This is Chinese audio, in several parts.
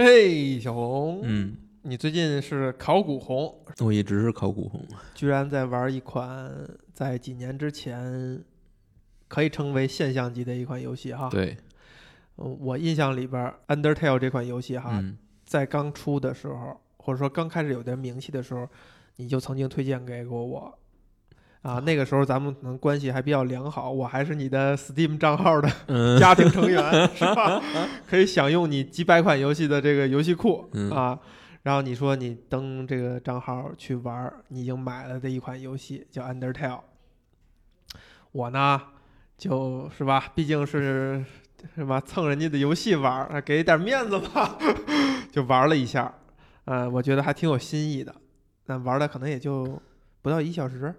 嘿，小红，嗯，你最近是考古红，我一直是考古红。居然在玩一款在几年之前可以称为现象级的一款游戏哈。对，嗯，我印象里边《Undertale》这款游戏哈，嗯，在刚出的时候，或者说刚开始有点名气的时候，你就曾经推荐给过我。啊，那个时候咱们可能关系还比较良好，我还是你的 Steam 账号的嗯 家庭成员，是吧？可以享用你几百款游戏的这个游戏库、嗯啊。然后你说你登这个账号去玩，你已经买了的一款游戏叫 Undertale。我呢，就是吧，毕竟是是吧，蹭人家的游戏玩给点面子吧，就玩了一下。呃，我觉得还挺有新意的，但玩的可能也就不到一小时，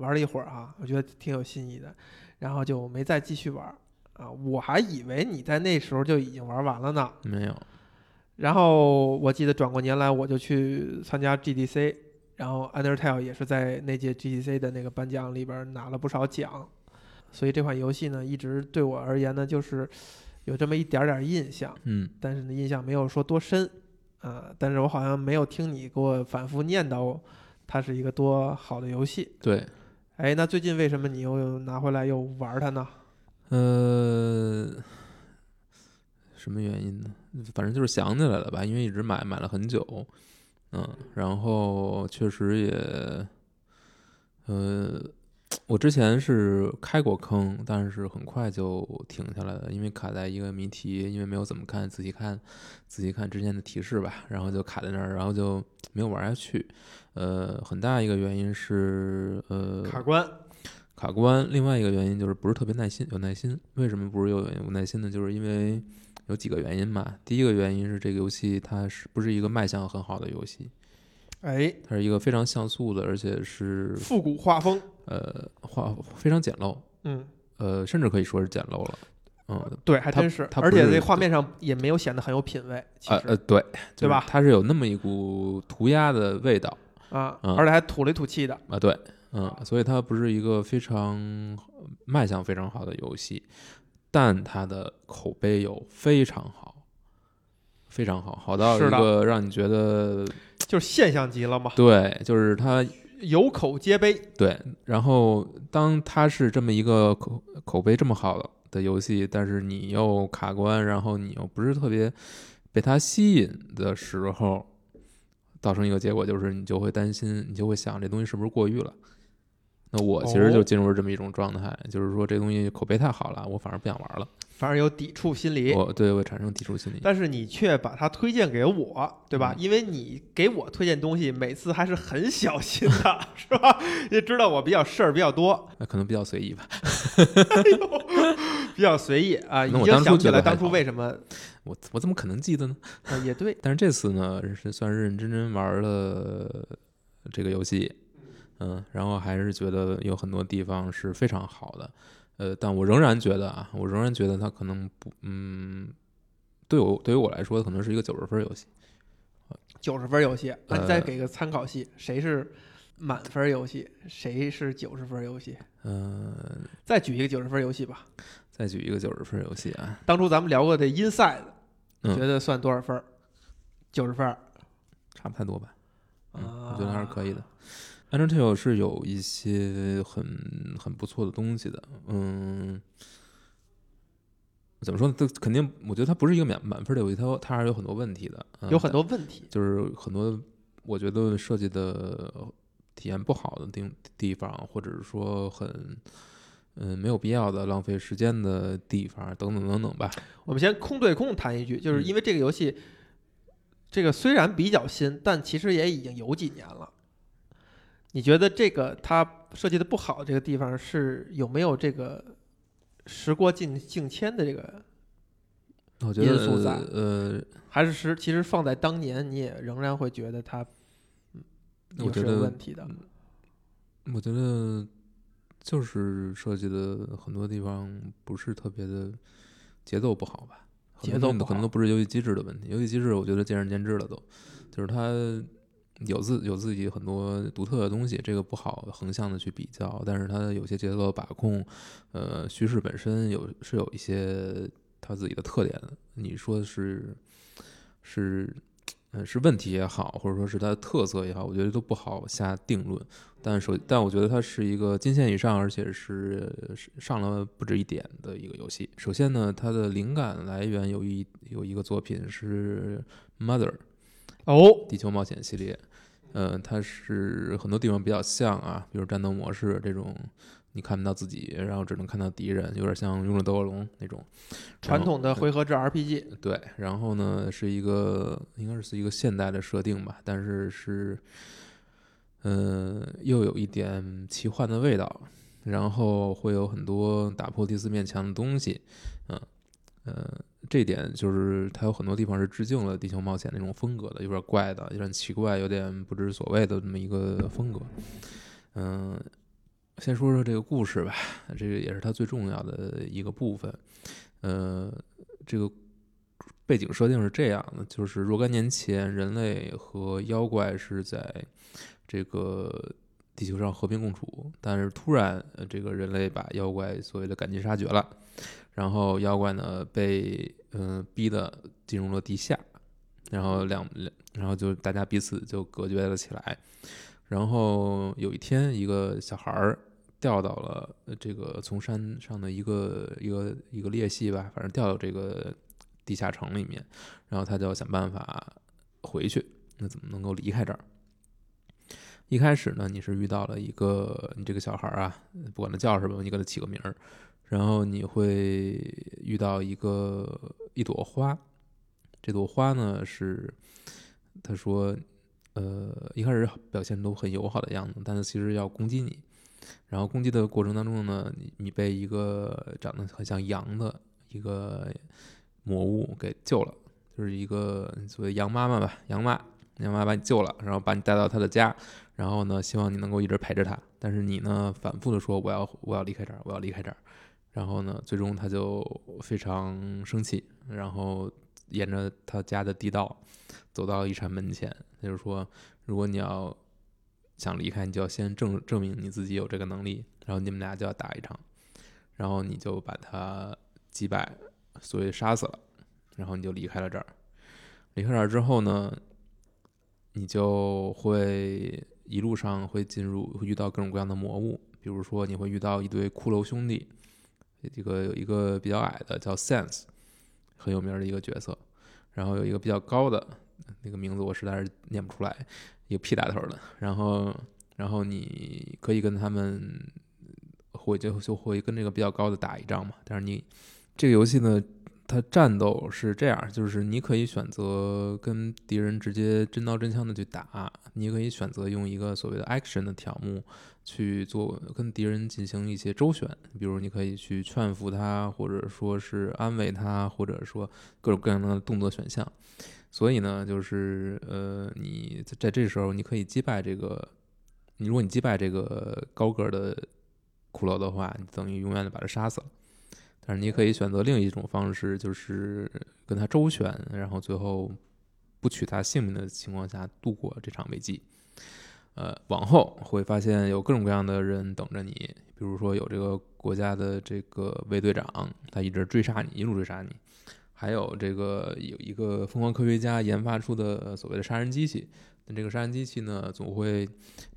玩了一会儿啊，我觉得挺有新意的，然后就没再继续玩儿啊。我还以为你在那时候就已经玩完了呢。没有，然后我记得转过年来我就去参加 GDC，然后 Undertale 也是在那届 GDC 的那个颁奖里边拿了不少奖，所以这款游戏呢一直对我而言呢就是有这么一点点印象，嗯，但是呢印象没有说多深，啊、但是我好像没有听你给我反复念叨它是一个多好的游戏。对，哎，那最近为什么你又拿回来又玩它呢？呃，什么原因呢？反正就是想起来了吧，因为一直买买了很久，嗯，然后确实也，呃，我之前是开过坑，但是很快就停下来了，因为卡在一个谜题，因为没有怎么看仔细看仔细看之前的提示吧，然后就卡在那儿，然后就没有玩下去。呃，很大一个原因是呃卡关，卡关，另外一个原因就是不是特别耐心，有耐心。为什么不是有有耐心呢？就是因为有几个原因嘛。第一个原因是这个游戏它是不是一个卖相很好的游戏？哎，它是一个非常像素的，而且是复古画风，呃画非常简陋，嗯，呃，甚至可以说是简陋了。嗯，对，还真是，是而且这画面上也没有显得很有品味，其实、呃呃，对，对吧？它是有那么一股涂鸦的味道。啊，嗯。而且还土里土气的，啊，对，嗯，所以它不是一个非常卖相非常好的游戏，但它的口碑有非常好，非常好，好到一个让你觉得就是现象级了嘛，对，就是它有口皆碑。对，然后当它是这么一个口口碑这么好的游戏，但是你又卡关，然后你又不是特别被它吸引的时候，造成一个结果就是你就会担心，你就会想这东西是不是过誉了。那我其实哦就进入了这么一种状态，就是说这东西口碑太好了，我反而不想玩了，反而有抵触心理，我对我产生抵触心理。但是你却把它推荐给我，对吧？嗯。因为你给我推荐东西，每次还是很小心的，是吧？也知道我比较事儿比较多，那可能比较随意吧，比较随意啊，已经想不起来当初为什么？我我怎么可能记得呢？啊，也对，但是这次呢，是算是认认真真玩了这个游戏，嗯，然后还是觉得有很多地方是非常好的，呃，但我仍然觉得啊，我仍然觉得它可能不，嗯，对我对于我来说，可能是一个九十分游戏。九十分游戏，那再给个参考系，谁是满分游戏，谁是九十分游戏？嗯、再举一个九十分游戏吧。再举一个九十分游戏啊，当初咱们聊过的 Inside，觉得算多少分？九十分差不太多吧，嗯，啊，我觉得还是可以的。Undertale 是有一些很很不错的东西的，嗯，怎么说呢？这肯定，我觉得它不是一个满满分的游戏，它它还是有很多问题的，嗯有很多问题。就是很多我觉得设计的体验不好的地地方，或者是说很嗯没有必要的浪费时间的地方，等等等等吧。我们先空对空谈一句，就是嗯因为这个游戏，这个虽然比较新，但其实也已经有几年了。你觉得这个它设计的不好这个地方是有没有这个时过境境迁的这个，我觉因素在得呃，还是是其实放在当年你也仍然会觉得它嗯有是有问题的？我觉得就是设计的很多地方不是特别的节奏不好吧，很多节奏可能都不是游戏机制的问题，游戏机制我觉得见仁见智了都，就是它有自有自己很多独特的东西，这个不好横向的去比较，但是它有些节奏把控，呃，叙事本身有是有一些它自己的特点的。你说是是，呃，是问题也好，或者说是它的特色也好，我觉得都不好下定论。但首，但我觉得它是一个金线以上，而且是是上了不止一点的一个游戏。首先呢，它的灵感来源有一有一个作品是《Mother》哦，地球冒险系列，呃，它是很多地方比较像啊，比如战斗模式这种，你看不到自己，然后只能看到敌人，有点像《勇者斗恶龙》那种传统的回合制 RPG，对，然后呢是一个应该是一个现代的设定吧，但是是。嗯，又有一点奇幻的味道，然后会有很多打破第四面墙的东西，嗯，呃，这点就是它有很多地方是致敬了《地球冒险》那种风格的，有点怪的，有点奇怪，有点不知所谓的这么一个风格。嗯，先说说这个故事吧，这个也是它最重要的一个部分。呃，这个背景设定是这样的，就是若干年前，人类和妖怪是在。这个地球上和平共处，但是突然，呃，这个人类把妖怪所谓的赶尽杀绝了，然后妖怪呢被嗯逼的进入了地下，然后两两然后就大家彼此就隔绝了起来，然后有一天，一个小孩儿掉到了这个从山上的一个一个一个裂隙吧，反正掉到这个地下城里面，然后他就要想办法回去，那怎么能够离开这儿？一开始呢，你是遇到了一个你这个小孩啊，不管他叫什么，你给他起个名儿，然后你会遇到一个一朵花，这朵花呢是他说，呃，一开始表现都很友好的样子，但是其实要攻击你，然后攻击的过程当中呢，你你被一个长得很像羊的一个魔物给救了，就是一个所谓羊妈妈吧，羊妈，羊妈把你救了，然后把你带到他的家。然后呢，希望你能够一直陪着他，但是你呢，反复的说我要我要离开这儿，我要离开这儿。然后呢，最终他就非常生气，然后沿着他家的地道走到一扇门前，他就说，如果你要想离开，你就要先证证明你自己有这个能力，然后你们俩就要打一场，然后你就把他击败，所谓杀死了，然后你就离开了这儿。离开这儿之后呢，你就会。一路上会进入，会遇到各种各样的魔物，比如说你会遇到一堆骷髅兄弟，这个有一个比较矮的叫 Sense，很有名的一个角色，然后有一个比较高的，那个名字我实在是念不出来，一个 P 打头的，然后然后你可以跟他们会就就会跟这个比较高的打一仗嘛，但是你这个游戏呢。它战斗是这样，就是你可以选择跟敌人直接真刀真枪的去打，你可以选择用一个所谓的 action 的条目去做跟敌人进行一些周旋，比如你可以去劝服他，或者说是安慰他，或者说各种各样的动作选项。所以呢，就是呃，你在这时候你可以击败这个，你如果你击败这个高个的骷髅的话，你等于永远的把他杀死了。但是你可以选择另一种方式，就是跟他周旋，然后最后不取他性命的情况下度过这场危机。呃，往后会发现有各种各样的人等着你，比如说有这个国家的这个卫队长，他一直追杀你，一路追杀你；还有这个有一个疯狂科学家研发出的所谓的杀人机器。这个杀人机器呢，总会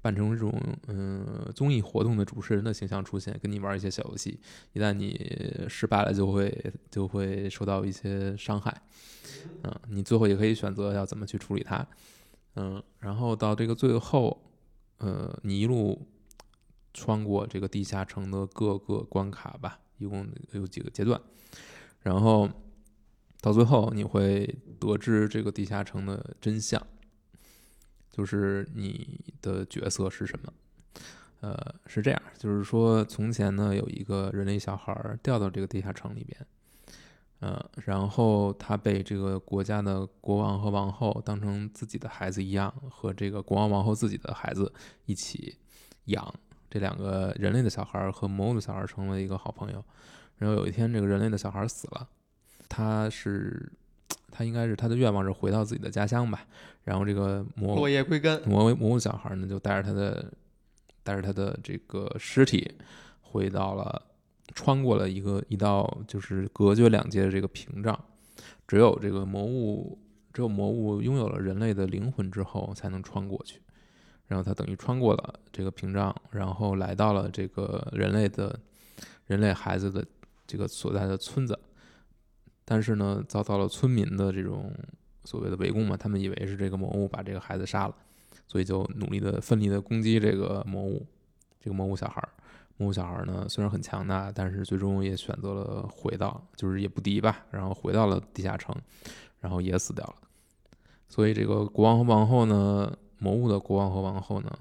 扮成这种嗯综艺活动的主持人的形象出现，跟你玩一些小游戏。一旦你失败了，就会就会受到一些伤害。嗯，你最后也可以选择要怎么去处理它。嗯，然后到这个最后，呃，你一路穿过这个地下城的各个关卡吧，一共有几个阶段。然后到最后，你会得知这个地下城的真相。就是你的角色是什么？呃，是这样，就是说，从前呢，有一个人类小孩掉到这个地下城里边，呃，然后他被这个国家的国王和王后当成自己的孩子一样，和这个国王王后自己的孩子一起养。这两个人类的小孩和魔物的小孩成了一个好朋友。然后有一天，这个人类的小孩死了，他是。他应该是他的愿望是回到自己的家乡吧，然后这个魔落叶归根魔魔物小孩呢就带着他的带着他的这个尸体回到了穿过了一个一道就是隔绝两界的这个屏障，只有这个魔物只有魔物拥有了人类的灵魂之后，才能穿过去。然后他等于穿过了这个屏障，然后来到了这个人类的人类孩子的这个所在的村子。但是呢，遭到了村民的这种所谓的围攻嘛，他们以为是这个魔物把这个孩子杀了，所以就努力的、奋力的攻击这个魔物，这个魔物小孩儿。魔物小孩儿呢，虽然很强大，但是最终也选择了回到，就是也不敌吧，然后回到了地下城，然后也死掉了。所以这个国王和王后呢，魔物的国王和王后呢，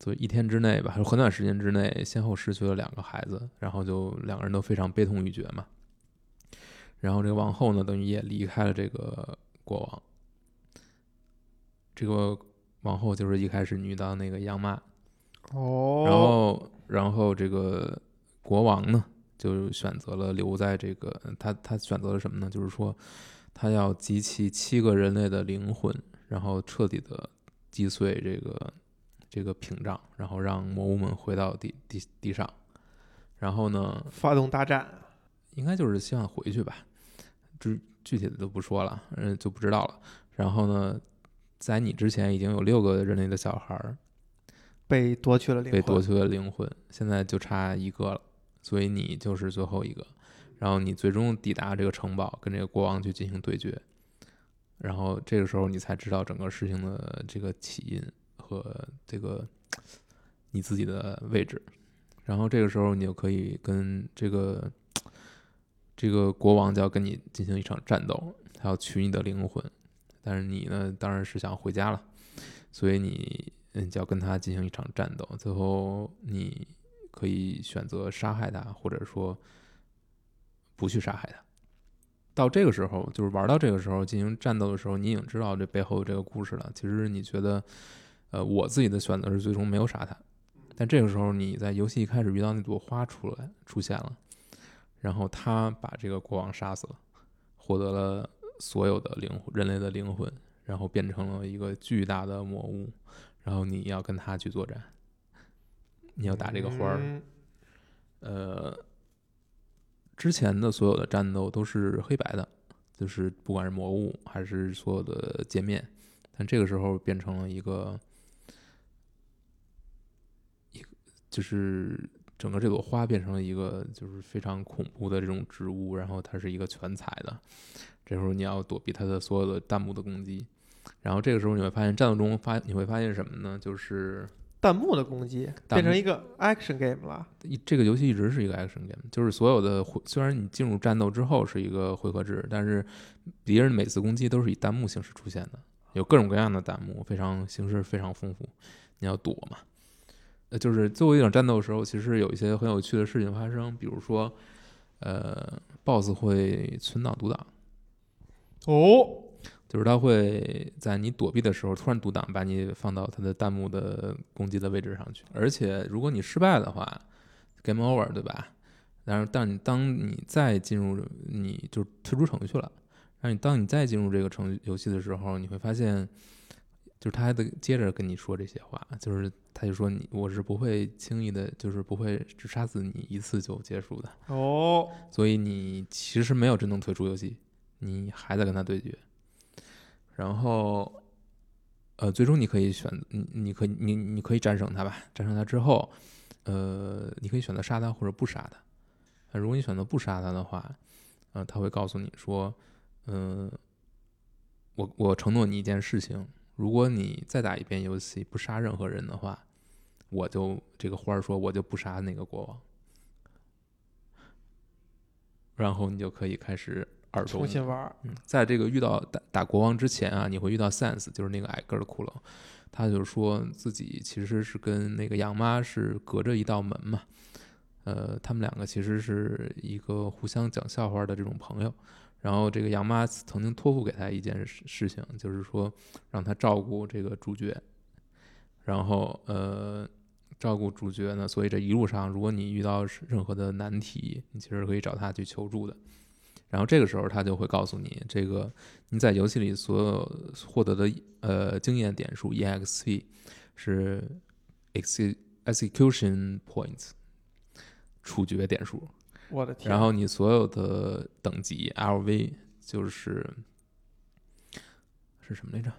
所以一天之内吧，还有很短时间之内，先后失去了两个孩子，然后就两个人都非常悲痛欲绝嘛。然后这个王后呢，等于也离开了这个国王。这个王后就是一开始遇到那个央妈，哦，然后然后这个国王呢，就选择了留在这个他他选择了什么呢？就是说他要集齐七个人类的灵魂，然后彻底的击碎这个这个屏障，然后让魔物们回到地地地上。然后呢，发动大战，应该就是希望回去吧，具具体的就不说了，嗯，就不知道了。然后呢，在你之前已经有六个人类的小孩儿被夺去了灵魂，被夺去了灵魂，现在就差一个了，所以你就是最后一个。然后你最终抵达这个城堡，跟这个国王去进行对决。然后这个时候你才知道整个事情的这个起因和这个你自己的位置。然后这个时候你就可以跟这个这个国王就要跟你进行一场战斗，他要取你的灵魂，但是你呢当然是想回家了，所以你嗯就要跟他进行一场战斗。最后你可以选择杀害他，或者说不去杀害他。到这个时候，就是玩到这个时候进行战斗的时候，你已经知道这背后这个故事了。其实你觉得，呃，我自己的选择是最终没有杀他，但这个时候你在游戏一开始遇到那朵花出来出现了，然后他把这个国王杀死了，获得了所有的灵魂人类的灵魂，然后变成了一个巨大的魔物，然后你要跟他去作战，你要打这个花儿。嗯呃，之前的所有的战斗都是黑白的，就是不管是魔物还是所有的界面，但这个时候变成了一个一个，就是整个这朵花变成了一个就是非常恐怖的这种植物，然后它是一个全彩的，这时候你要躲避它的所有的弹幕的攻击。然后这个时候你会发现，战斗中发你会发现什么呢？就是弹幕的攻击变成一个 action game 了，一这个游戏一直是一个 action game，就是所有的回虽然你进入战斗之后是一个回合制，但是敌人每次攻击都是以弹幕形式出现的，有各种各样的弹幕，非常形式非常丰富，你要躲嘛。呃，就是最后一场战斗的时候，其实有一些很有趣的事情发生，比如说，呃，BOSS 会存档读档，哦，就是他会在你躲避的时候突然读档，把你放到他的弹幕的攻击的位置上去。而且如果你失败的话，game over，对吧？但是但你当你再进入，你就退出程序了。然后你当你再进入这个程序游戏的时候，你会发现，就是他还得接着跟你说这些话，就是他就说你我是不会轻易的，就是不会只杀死你一次就结束的。哦，所以你其实没有真正退出游戏，你还在跟他对决。然后，呃，最终你可以选，你你可以你你可以战胜他吧。战胜他之后，呃，你可以选择杀他或者不杀他。呃如果你选择不杀他的话，呃，他会告诉你说，嗯、我我承诺你一件事情，如果你再打一遍游戏不杀任何人的话，我就这个花儿说我就不杀那个国王。然后你就可以开始耳朵重新玩儿，嗯，在这个遇到打打国王之前啊，你会遇到 Sans，就是那个矮个儿的骷髅，他就说自己其实是跟那个杨妈是隔着一道门嘛，呃，他们两个其实是一个互相讲笑话的这种朋友。然后这个杨妈曾经托付给他一件事事情，就是说让他照顾这个主角，然后呃照顾主角呢，所以这一路上如果你遇到任何的难题，你其实可以找他去求助的。然后这个时候他就会告诉你，这个你在游戏里所有获得的呃经验点数 EXP 是 ex execution points 处决点数，我的天，然后你所有的等级 LV 就是是什么来着？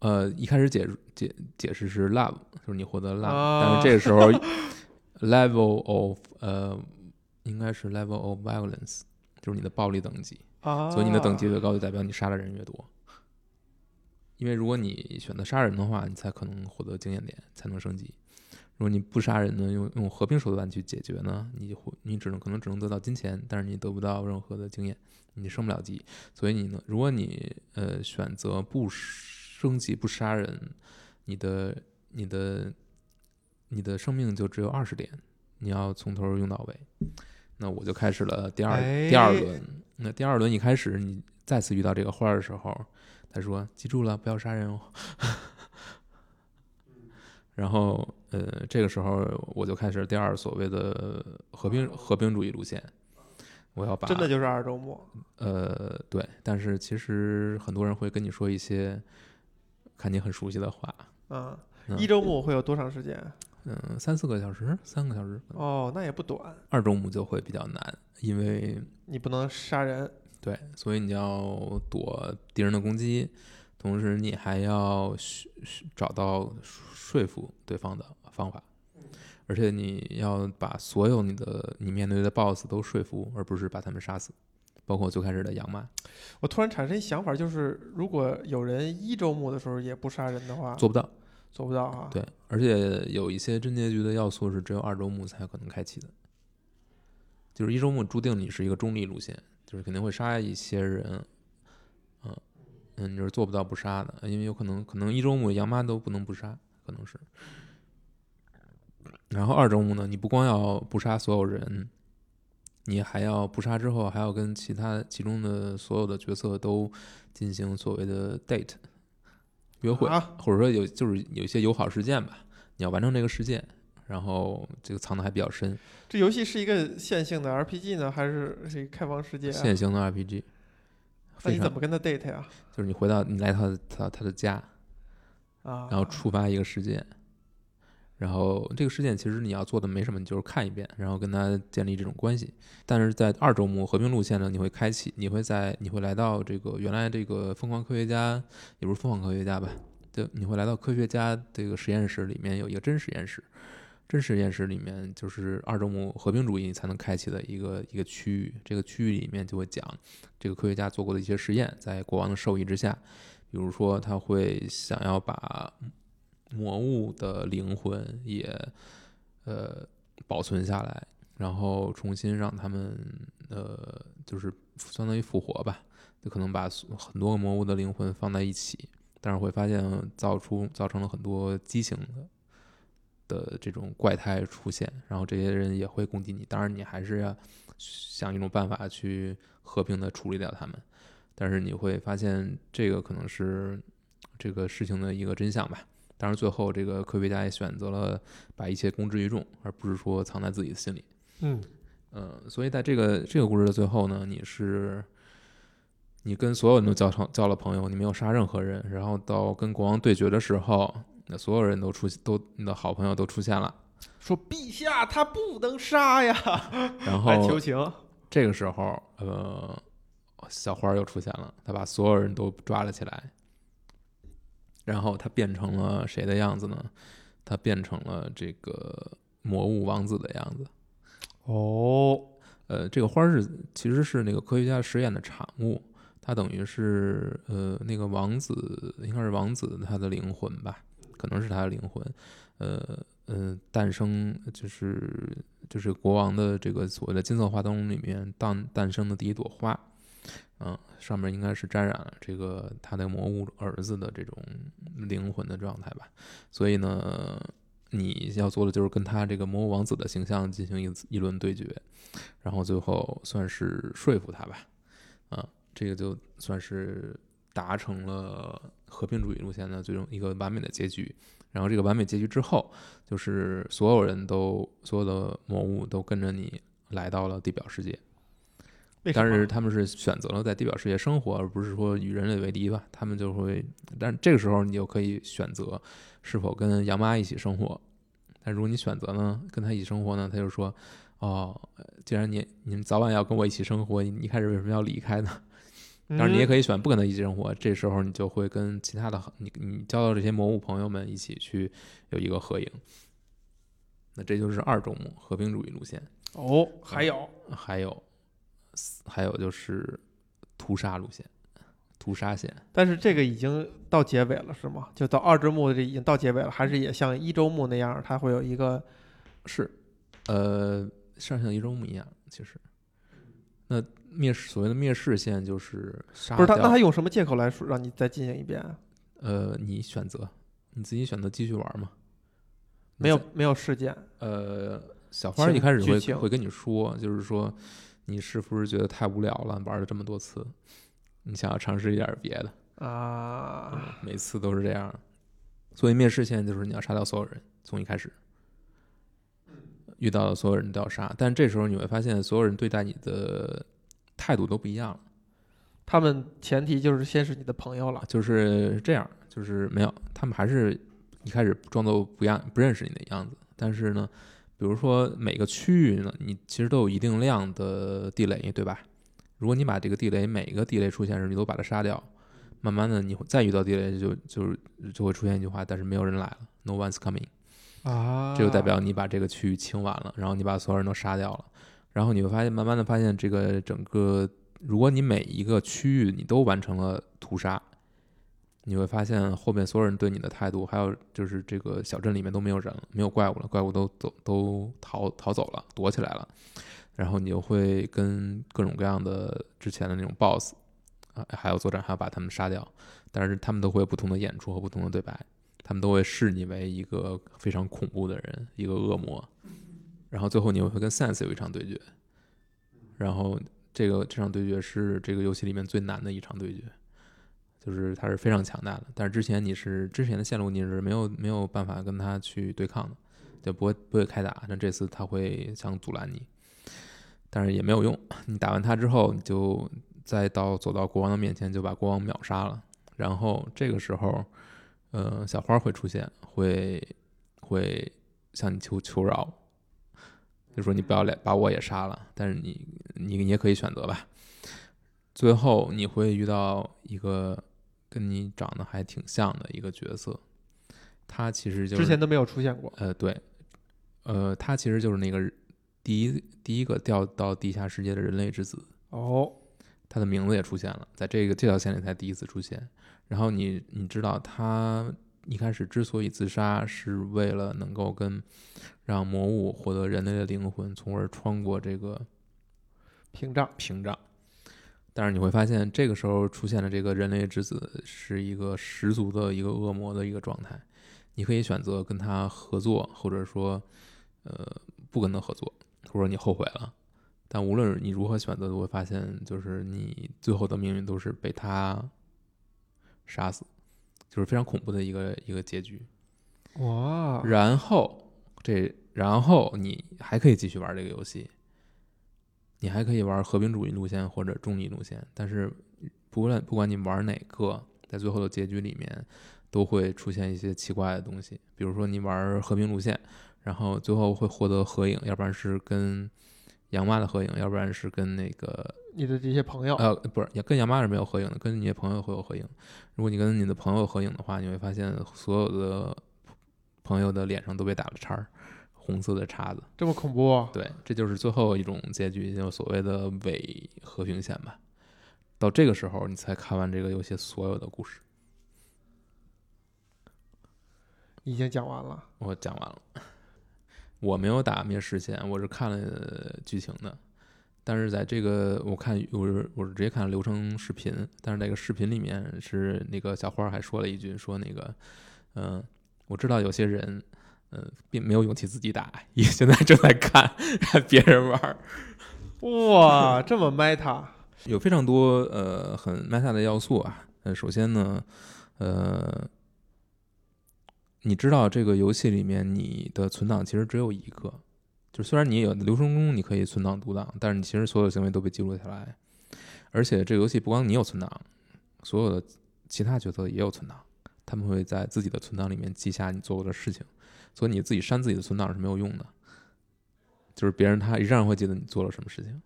呃，一开始解解解释是 love，就是你获得 love，、但是这个时候 level of 呃应该是 level of violence，就是你的暴力等级。啊，所以你的等级越高，就代表你杀的人越多。因为如果你选择杀人的话，你才可能获得经验点，才能升级。如果你不杀人呢，用用和平手段去解决呢，你会你只能可能只能得到金钱，但是你得不到任何的经验，你升不了级。所以你呢，如果你呃选择不升级不杀人，你的你的你的生命就只有二十点，你要从头用到尾。那我就开始了第二、第二哎轮。那第二轮一开始，你再次遇到这个花儿的时候，他说：“记住了，不要杀人哦。”然后，呃，这个时候我就开始第二所谓的和平和平主义路线。我要把真的就是二周目，呃对，但是其实很多人会跟你说一些看你很熟悉的话，嗯，嗯一周目会有多长时间？嗯，三四个小时，三个小时，哦，那也不短，二周目就会比较难，因为你不能杀人，对，所以你要躲敌人的攻击，同时你还要找到说服对方的方法，而且你要把所有你的你面对的 BOSS 都说服，而不是把他们杀死，包括最开始的杨妈，我突然产生一想法，就是如果有人一周目的时候也不杀人的话，做不到。做不到啊。对，而且有一些真结局的要素是只有二周目才可能开启的，就是一周目注定你是一个中立路线，就是肯定会杀一些人，嗯嗯，你是做不到不杀的，因为有可能可能一周目杨妈都不能不杀，可能是。然后二周目呢，你不光要不杀所有人，你还要不杀之后还要跟其他其中的所有的角色都进行所谓的 date 约会。啊，或者说有就是有一些友好事件吧，你要完成这个事件，然后这个藏的还比较深，这游戏是一个线性的 RPG 呢，还是是一个开放世界、啊？线性的 RPG，那你怎么跟他 date 呀、就是你回到你来到他他他的家，啊？然后触发一个事件，然后这个事件其实你要做的没什么，你就是看一遍，然后跟他建立这种关系。但是在二周目和平路线呢，你会开启，你会在你会来到这个原来这个疯狂科学家，也不是疯狂科学家吧，就你会来到科学家这个实验室里面有一个真实验室。真实验室里面就是二周目和平主义才能开启的一个一个区域，这个区域里面就会讲这个科学家做过的一些实验，在国王的授意之下，比如说他会想要把魔物的灵魂也呃保存下来，然后重新让他们呃就是相当于复活吧，就可能把很多个魔物的灵魂放在一起，但是会发现造出造成了很多畸形的。的这种怪胎出现，然后这些人也会攻击你。当然，你还是要想一种办法去和平的处理掉他们。但是你会发现，这个可能是这个事情的一个真相吧。当然，最后这个科学家也选择了把一切公之于众，而不是说藏在自己的心里。嗯，呃，所以在这个这个故事的最后呢，你是你跟所有人都交成交了朋友，你没有杀任何人，然后到跟国王对决的时候，那所有人都出都你的好朋友都出现了，说陛下他不能杀呀，然后求情。这个时候，呃，小花儿又出现了，他把所有人都抓了起来，然后他变成了谁的样子呢？他变成了这个魔物王子的样子。哦，呃，这个花儿是其实是那个科学家实验的产物，它等于是呃那个王子应该是王子他的灵魂吧，可能是他的灵魂，呃呃诞生就是就是国王的这个所谓的金色花灯里面诞诞生的第一朵花，嗯、上面应该是沾染了这个他的魔物儿子的这种灵魂的状态吧，所以呢。你要做的就是跟他这个魔物王子的形象进行一一轮对决，然后最后算是说服他吧，啊，这个就算是达成了和平主义路线的最终一个完美的结局。然后这个完美结局之后，就是所有人都所有的魔物都跟着你来到了地表世界，但是他们是选择了在地表世界生活，而不是说与人类为敌吧。他们就会，但是这个时候你就可以选择是否跟羊妈一起生活。但如果你选择呢跟他一起生活呢，他就说：“哦，呃既然你你们早晚要跟我一起生活，你一开始为什么要离开呢？”当当然，你也可以选不跟他一起生活，这时候你就会跟其他的你你交到这些魔物朋友们一起去有一个合影。那这就是二周目和平主义路线，哦，还有还有还有就是屠杀路线，屠杀线。但是这个已经到结尾了，是吗？就到二周目这已经到结尾了，还是也像一周目那样，它会有一个是，呃，上像一周目一样，其实。那灭世所谓的灭世线就是杀不是他？那掉他用什么借口来说让你再进行一遍啊？呃，你选择你自己选择继续玩嘛。没有没有事件，呃，小花儿一开始会会跟你说，就是说你是不是觉得太无聊了，玩了这么多次，你想要尝试一点别的，啊，每次都是这样。所以面试现在就是你要杀掉所有人，从一开始遇到的所有人都要杀，但这时候你会发现，所有人对待你的态度都不一样了。他们前提就是先是你的朋友了，就是这样，就是没有，他们还是一开始装作不样不认识你的样子，但是呢，比如说每个区域呢，你其实都有一定量的地雷，对吧？如果你把这个地雷每一个地雷出现时你都把它杀掉，慢慢的你会再遇到地雷就就是就会出现一句话，但是没有人来了，No one's coming。啊，这就代表你把这个区域清完了，然后你把所有人都杀掉了，然后你会发现，慢慢的发现这个整个，如果你每一个区域你都完成了屠杀，你会发现后面所有人对你的态度，还有就是这个小镇里面都没有人了，没有怪物了，怪物都走都逃逃走了，躲起来了，然后你就会跟各种各样的之前的那种 BOSS 啊，还有作战，还要把他们杀掉，但是他们都会有不同的演出和不同的对白。他们都会视你为一个非常恐怖的人，一个恶魔。然后最后你又会跟 Sense 有一场对决，然后这个这场对决是这个游戏里面最难的一场对决，就是他是非常强大的。但是之前你是之前的线路你是没有没有办法跟他去对抗的，就不会不会开打。但这次他会想阻拦你，但是也没有用。你打完他之后，你就再到走到国王的面前，就把国王秒杀了。然后这个时候。呃，小花会出现，会会向你求求饶，就说你不要来把我也杀了，但是你你你也可以选择吧。最后你会遇到一个跟你长得还挺像的一个角色，他其实就是之前都没有出现过，呃对，呃他其实就是那个第一第一个掉到地下世界的人类之子，哦，他的名字也出现了，在这个这条线里才第一次出现。然后你你知道他一开始之所以自杀，是为了能够跟让魔物获得人类的灵魂，从而穿过这个屏障，屏障。但是你会发现，这个时候出现的这个人类之子是一个十足的一个恶魔的一个状态。你可以选择跟他合作，或者说，呃，不跟他合作，或者你后悔了。但无论你如何选择，都会发现，就是你最后的命运都是被他杀死，就是非常恐怖的一个一个结局。哇，然后这，然后你还可以继续玩这个游戏，你还可以玩和平主义路线或者中立路线，但是不论不管你玩哪个，在最后的结局里面都会出现一些奇怪的东西，比如说你玩和平路线，然后最后会获得合影，要不然是跟杨妈的合影，要不然是跟那个你的这些朋友，呃，不是，也跟杨妈是没有合影的，跟你的朋友会有合影。如果你跟你的朋友合影的话，你会发现所有的朋友的脸上都被打了叉儿，红色的叉子。这么恐怖啊，对，这就是最后一种结局，就所谓的伪和平线吧。到这个时候，你才看完这个游戏所有的故事。已经讲完了，我讲完了，我没有打灭世线，我是看了剧情的。但是在这个我看我是我是直接看了流程视频，但是那个视频里面是那个小花还说了一句，说那个嗯、我知道有些人嗯、并没有勇气自己打，也现在正在看看别人玩儿，哇，这么 meta，有非常多呃很 meta 的要素啊。呃，首先呢，呃，你知道这个游戏里面你的存档其实只有一个，就虽然你有流程中你可以存档读档，但是你其实所有行为都被记录下来。而且这个游戏不光你有存档，所有的其他角色也有存档，他们会在自己的存档里面记下你做过的事情，所以你自己删自己的存档是没有用的，就是别人他依然会记得你做了什么事情。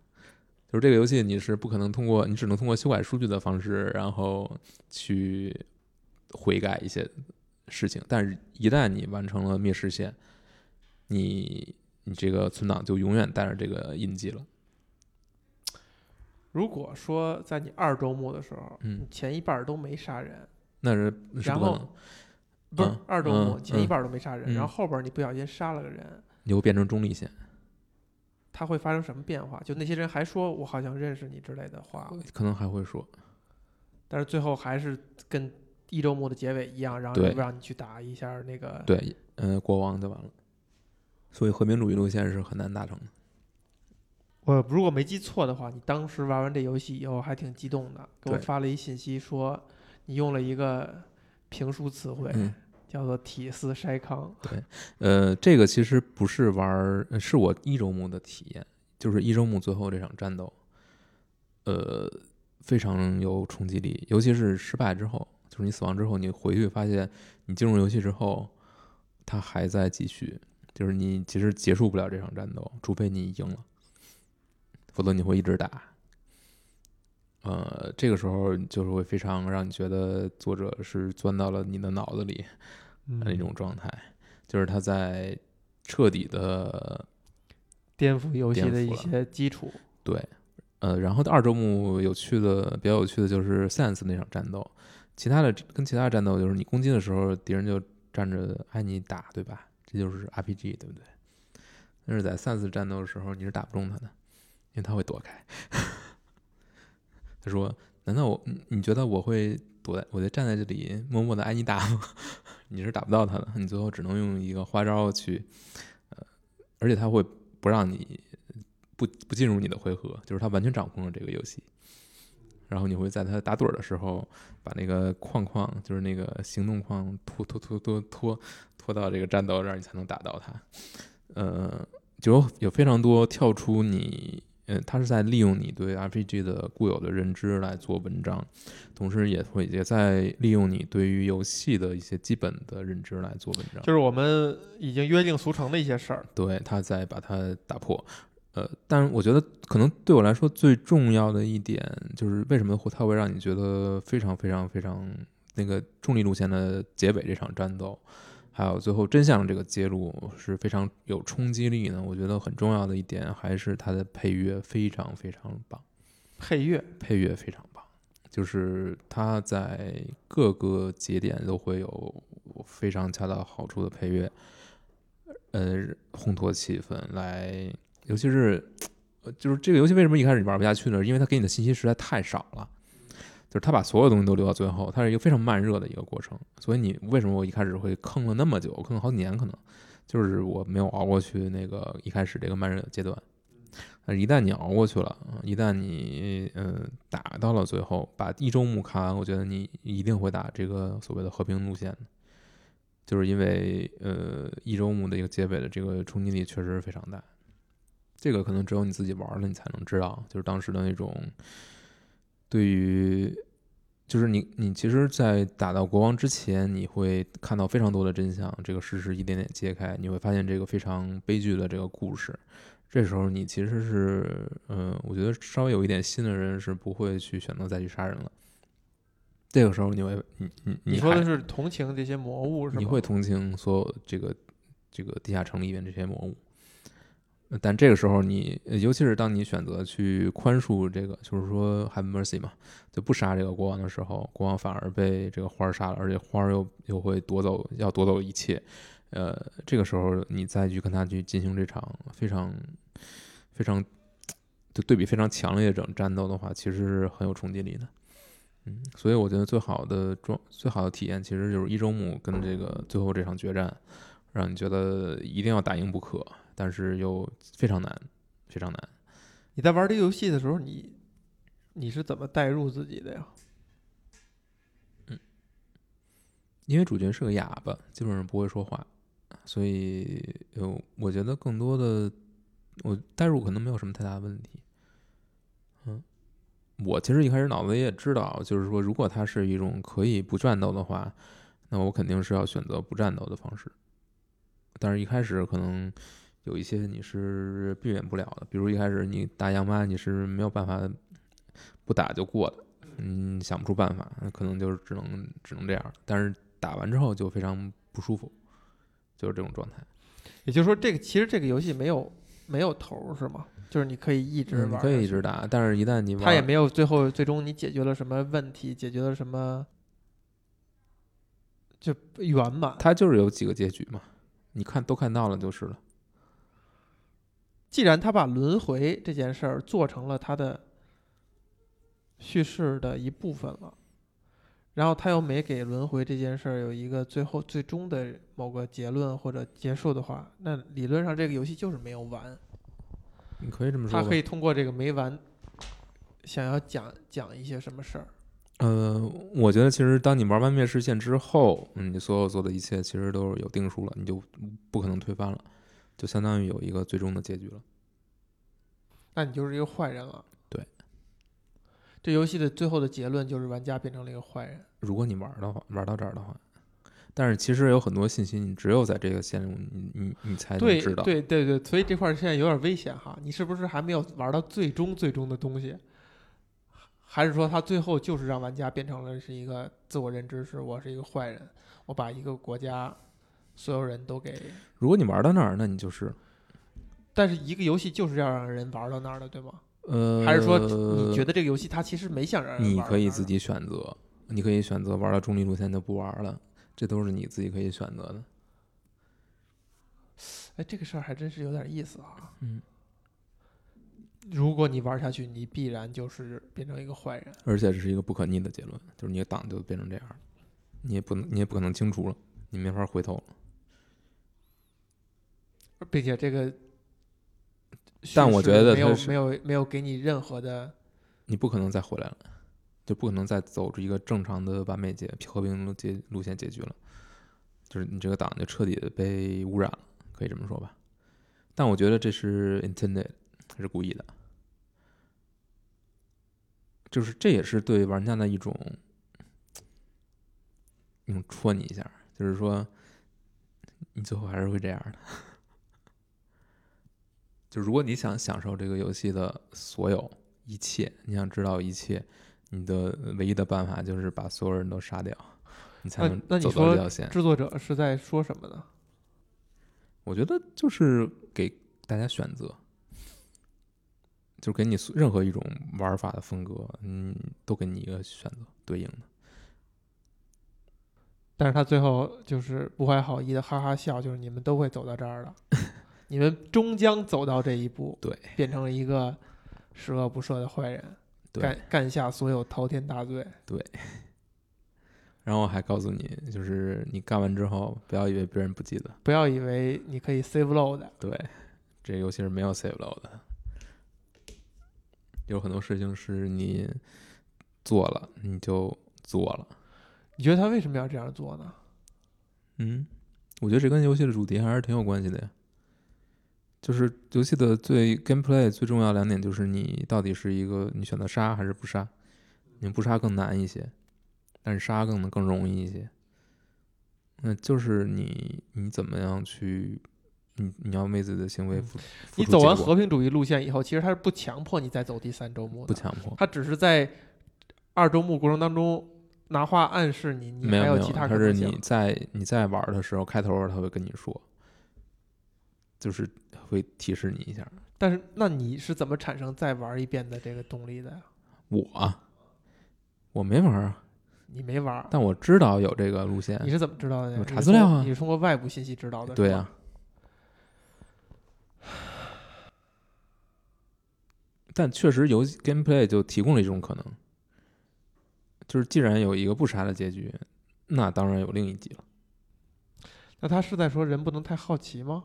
就是这个游戏你是不可能通过，你只能通过修改数据的方式，然后去悔改一些事情。但是，一旦你完成了灭世线，你你这个存档就永远带着这个印记了。如果说在你二周目的时候，嗯你前一半都没杀人，那是是然后不是嗯二周目、嗯前一嗯半都没杀人，嗯然后后边你不小心杀了个人，你会变成中立线，他会发生什么变化？就那些人还说我好像认识你之类的话，可能还会说，但是最后还是跟一周目的结尾一样，然后让你去打一下那个。对，呃，国王就完了。所以和平主义路线是很难达成的。我如果没记错的话，你当时玩完这游戏以后还挺激动的，给我发了一信息说你用了一个评书词汇，嗯叫做“体似筛糠对呃，这个其实不是玩是我一周目的体验，就是一周目最后这场战斗，呃，非常有冲击力，尤其是失败之后，就是你死亡之后，你回去发现你进入游戏之后，它还在继续，就是你其实结束不了这场战斗，除非你赢了，否则你会一直打。呃，这个时候就是会非常让你觉得作者是钻到了你的脑子里，”那种状态，就是他在彻底的颠覆游戏的一些基础。对，呃，然后二周目有趣的比较有趣的就是 Sense 那场战斗，其他的跟其他的战斗就是你攻击的时候，敌人就站着挨你打，对吧？这就是 RPG，对不对？但是在 Sense 战斗的时候，你是打不中他的，因为他会躲开。他说：“难道我你觉得我会躲在，我就站在这里默默的挨你打吗？你是打不到他的，你最后只能用一个花招去，呃，而且他会不让你不不进入你的回合，就是他完全掌控了这个游戏。然后你会在他打盹的时候，把那个框框，就是那个行动框拖拖拖拖拖拖到这个战斗这儿，你才能打到他。呃，就有非常多跳出你，呃，他是在利用你对 RPG 的固有的认知来做文章，同时也会也在利用你对于游戏的一些基本的认知来做文章。就是我们已经约定俗成的一些事儿。对，他在把它打破。呃，但是我觉得可能对我来说最重要的一点就是为什么会它会让你觉得非常非常非常那个重力路线的结尾这场战斗，还有最后真相这个揭露是非常有冲击力呢？我觉得很重要的一点还是它的配乐非常非常棒。配乐，配乐非常棒，就是它在各个节点都会有非常恰到好处的配乐，呃，烘托气氛来，尤其是，呃就是这个游戏为什么一开始你玩不下去呢？因为它给你的信息实在太少了，就是他把所有东西都留到最后，它是一个非常慢热的一个过程，所以你为什么我一开始会坑了那么久，坑了好几年可能，就是我没有熬过去那个一开始这个慢热阶段。但是一旦你熬过去了，一旦你呃打到了最后，把一周目看完，我觉得你一定会打这个所谓的和平路线，就是因为呃一周目的一个结尾的这个冲击力确实非常大，这个可能只有你自己玩了你才能知道，就是当时的那种对于。就是你，你其实，在打到国王之前，你会看到非常多的真相，这个事实一点点揭开，你会发现这个非常悲剧的这个故事，这时候你其实是，嗯、我觉得稍微有一点心的人是不会去选择再去杀人了。这个时候你会，你你你说的是同情这些魔物是吗？你会同情所有这个这个地下城里面这些魔物，呃但这个时候你，尤其是当你选择去宽恕这个，就是说 have mercy 嘛，就不杀这个国王的时候，国王反而被这个花儿杀了，而且花儿又又会夺走，要夺走一切。呃，这个时候你再去跟他去进行这场非常非常就对比非常强烈的这种战斗的话，其实是很有冲击力的。嗯，所以我觉得最好的状最好的体验其实就是一周目跟这个最后这场决战，让你觉得一定要打赢不可，但是又非常难，非常难。你在玩这个游戏的时候，你你是怎么代入自己的呀？嗯因为主角是个哑巴，基本上不会说话，所以有我觉得更多的我代入可能没有什么太大的问题。嗯，我其实一开始脑子也知道，就是说如果它是一种可以不战斗的话，那我肯定是要选择不战斗的方式。但是一开始可能有一些你是避免不了的，比如一开始你打洋妈，你是没有办法不打就过的，嗯，想不出办法，那可能就是只能只能这样。但是打完之后就非常不舒服，就是这种状态。也就是说，这个其实这个游戏没有没有头儿是吗？就是你可以一直嗯，玩，可以一直。打，但是一旦你玩，它也没有最后最终你解决了什么问题，解决了什么，就圆满。它就是有几个结局嘛，你看都看到了就是了。既然他把轮回这件事儿做成了他的叙事的一部分了，然后他又没给轮回这件事儿有一个最后最终的某个结论或者结束的话，那理论上这个游戏就是没有完。你可以这么说他可。以通过这个没完，想要讲讲一些什么事儿。呃，我觉得其实当你玩完灭世线之后，嗯，你所有做的一切其实都是有定数了，你就不可能推翻了，就相当于有一个最终的结局了。那你就是一个坏人了。对，这游戏的最后的结论就是玩家变成了一个坏人。如果你玩的话，玩到这儿的话，但是其实有很多信息，你只有在这个线路，你你你才能对知道。对对对，所以这块儿现在有点危险哈。你是不是还没有玩到最终最终的东西？还是说他最后就是让玩家变成了是一个自我认知是我是一个坏人，我把一个国家所有人都给，如果你玩到那儿，那你就是但是一个游戏就是要让人玩到那儿的，对吗？呃，还是说你觉得这个游戏它其实没想让人玩你可以自己选择，你可以选择玩到中立路线就不玩了，这都是你自己可以选择的。哎，这个事儿还真是有点意思啊。嗯，如果你玩下去，你必然就是变成一个坏人。而且这是一个不可逆的结论，就是你的党就变成这样了，你也不能，你也不可能清除了，你没法回头了。并且这个但我觉得没有没有没有给你任何的，你不可能再回来了，就不可能再走出一个正常的完美结和平路结路线结局了，就是你这个党就彻底的被污染了，可以这么说吧。但我觉得这是 intended，是故意的，就是这也是对玩家的一种一种戳你一下，就是说你最后还是会这样的。就如果你想享受这个游戏的所有一切，你想知道一切，你的唯一的办法就是把所有人都杀掉，你才能走到说这条线。制作者是在说什么呢？我觉得就是给大家选择，就是给你任何一种玩法的风格，嗯，都给你一个选择对应的。但是他最后就是不怀好意的哈哈笑，就是你们都会走到这儿的，你们终将走到这一步，对，变成了一个十恶不赦的坏人，对干干下所有滔天大罪。对然后还告诉你，就是你干完之后，不要以为别人不记得，不要以为你可以 save load，对，这个游戏是没有 save load 的，有很多事情是你做了你就做了。你觉得他为什么要这样做呢？嗯，我觉得这跟游戏的主题还是挺有关系的呀。就是游戏的最 gameplay 最重要两点就是你到底是一个你选择杀还是不杀，你不杀更难一些，但是杀更能更容易一些。那就是你你怎么样去，你你要为自己的行为嗯付，付你走完和平主义路线以后，其实他是不强迫你再走第三周目的，不强迫，他只是在二周目过程当中拿话暗示你，你没有其他可能性。你在你在玩的时候，开头他会跟你说，就是会提示你一下。但是，那你是怎么产生再玩一遍的这个动力的呀？我啊我没玩啊，你没玩儿，但我知道有这个路线你。是怎么知道的呀？我查资料啊你是通过外部信息知道的。对啊，但确实游戏 gameplay 就提供了一种可能，就是既然有一个不杀的结局，那当然有另一集了。那他是在说人不能太好奇吗？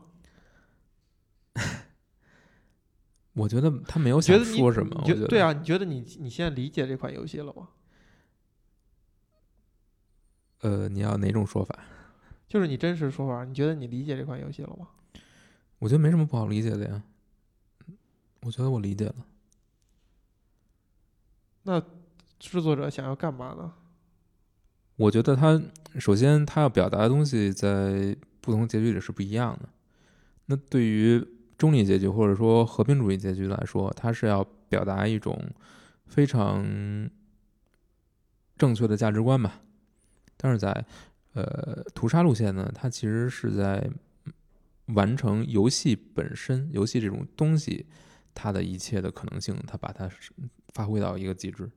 我觉得他没有想说什么，你我觉得对啊，你觉得你你现在理解这款游戏了吗？呃，你要哪种说法？就是你真实说法，你觉得你理解这款游戏了吗？我觉得没什么不好理解的呀。我觉得我理解了。那制作者想要干嘛呢？我觉得他首先他要表达的东西在不同结局里是不一样的，那对于中立结局或者说和平主义结局来说，它是要表达一种非常正确的价值观吧。但是在呃屠杀路线呢，它其实是在完成游戏本身，游戏这种东西它的一切的可能性，它把它发挥到一个极致。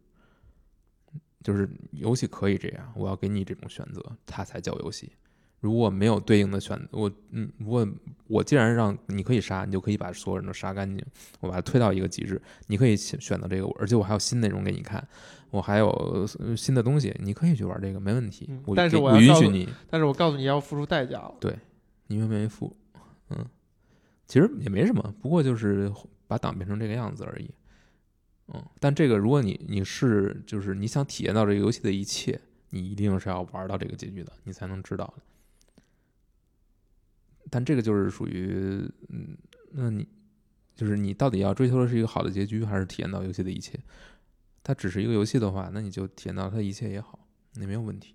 就是游戏可以这样，我要给你这种选择，它才叫游戏。如果没有对应的选，我嗯，如果我既然让你可以杀，你就可以把所有人都杀干净，我把它推到一个极致，你可以选选择这个，而且我还有新内容给你看，我还有新的东西，你可以去玩这个，没问题。但是我允许你，但是我告诉你要付出代价了。你愿不愿意付？嗯，其实也没什么，不过就是把党变成这个样子而已。嗯，但这个如果你你是就是你想体验到这个游戏的一切，你一定是要玩到这个结局的，你才能知道的。但这个就是属于，嗯，那你就是你到底要追求的是一个好的结局，还是体验到游戏的一切？它只是一个游戏的话，那你就体验到它一切也好，那没有问题。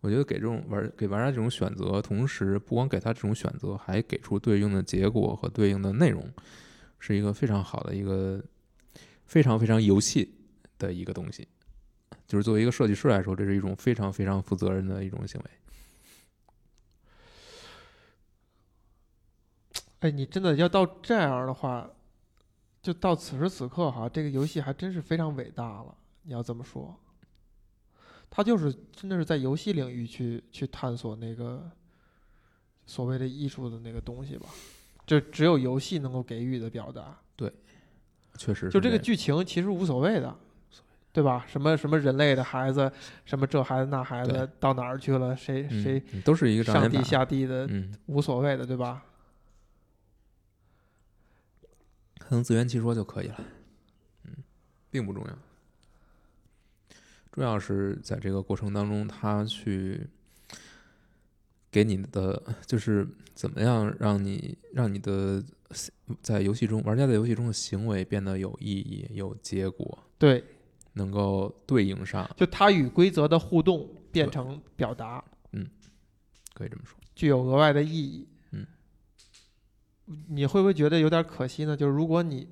我觉得给这种玩给玩家这种选择，同时不光给他这种选择，还给出对应的结果和对应的内容，是一个非常好的一个非常非常游戏的一个东西。就是作为一个设计师来说，这是一种非常非常负责任的一种行为。哎，你真的要到这样的话，就到此时此刻哈，这个游戏还真是非常伟大了。你要这么说，它就是真的是在游戏领域去去探索那个所谓的艺术的那个东西吧，就只有游戏能够给予的表达。对确实就这个剧情其实无所谓的，对吧？什么什么人类的孩子，什么这孩子那孩子到哪儿去了，谁嗯谁嗯都是一个上帝。下地的，嗯，无所谓的，对吧？可能自圆其说就可以了。嗯，并不重要。重要是在这个过程当中，他去给你的就是怎么样让你让你的在游戏中玩家在游戏中的行为变得有意义、有结果，对，能够对应上，就它与规则的互动变成表达，嗯可以这么说。具有额外的意义。嗯，你会不会觉得有点可惜呢？就是如果你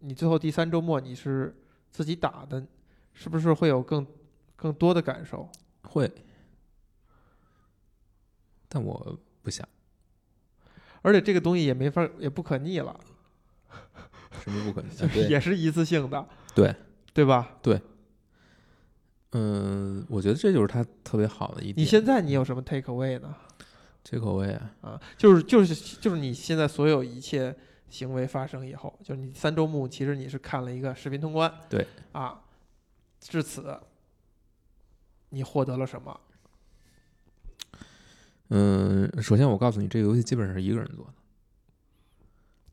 你最后第三周末你是自己打的，是不是会有更更多的感受？会，但我不想，而且这个东西也没法也不可逆了，什么不可逆？也是一次性的，对对吧？对嗯，我觉得这就是它特别好的一点。你现在你有什么 take away 呢？这口味啊，啊，就是就是就是你现在所有一切行为发生以后，就是你三周目其实你是看了一个视频通关，对啊，至此你获得了什么？嗯，首先我告诉你，这个游戏基本上是一个人做的，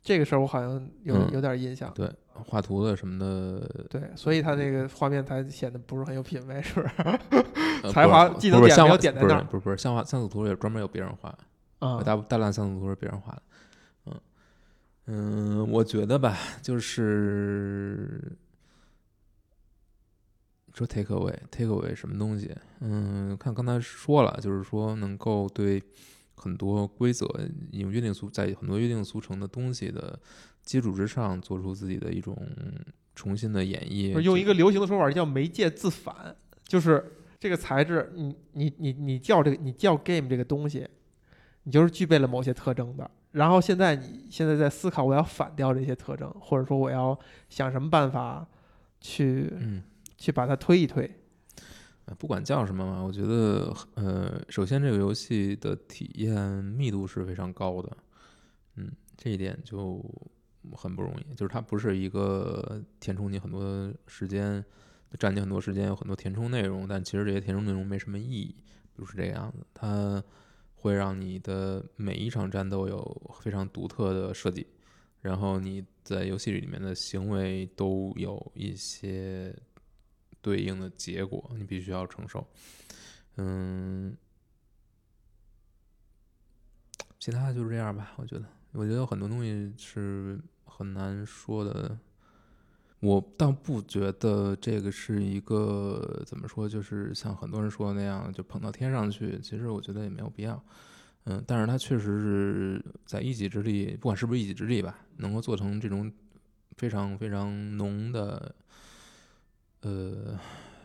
这个事儿我好像有、嗯有点印象，对，画图的什么的，对，所以他这个画面才显得不是很有品位，是不是？呃才华技能点没有点在那儿？不是不是像画像素图也专门有别人画，啊，大大量像素图是别人画的，嗯嗯，我觉得吧，就是说 take away take away 什么东西，嗯，看刚才说了，就是说能够对很多规则有约定俗在很多约定俗成的东西的基础之上，做出自己的一种重新的演绎，用一个流行的说法叫媒介自反，就是这个材质，你你你你叫这个你叫 game 这个东西，你就是具备了某些特征的。然后现在你现在在思考，我要反掉这些特征，或者说我要想什么办法去嗯。去把它推一推。呃不管叫什么嘛，我觉得呃，首先这个游戏的体验密度是非常高的，嗯，这一点就很不容易。就是它不是一个填充你很多时间，占你很多时间，有很多填充内容，但其实这些填充内容没什么意义，不是这个样子。它会让你的每一场战斗有非常独特的设计，然后你在游戏里面的行为都有一些对应的结果，你必须要承受。嗯，其他就是这样吧，我觉得，我觉得有很多东西是很难说的。我倒不觉得这个是一个怎么说，就是像很多人说的那样，就捧到天上去。其实我觉得也没有必要。嗯，但是它确实是在一己之力，不管是不是一己之力吧，能够做成这种非常非常浓的，呃，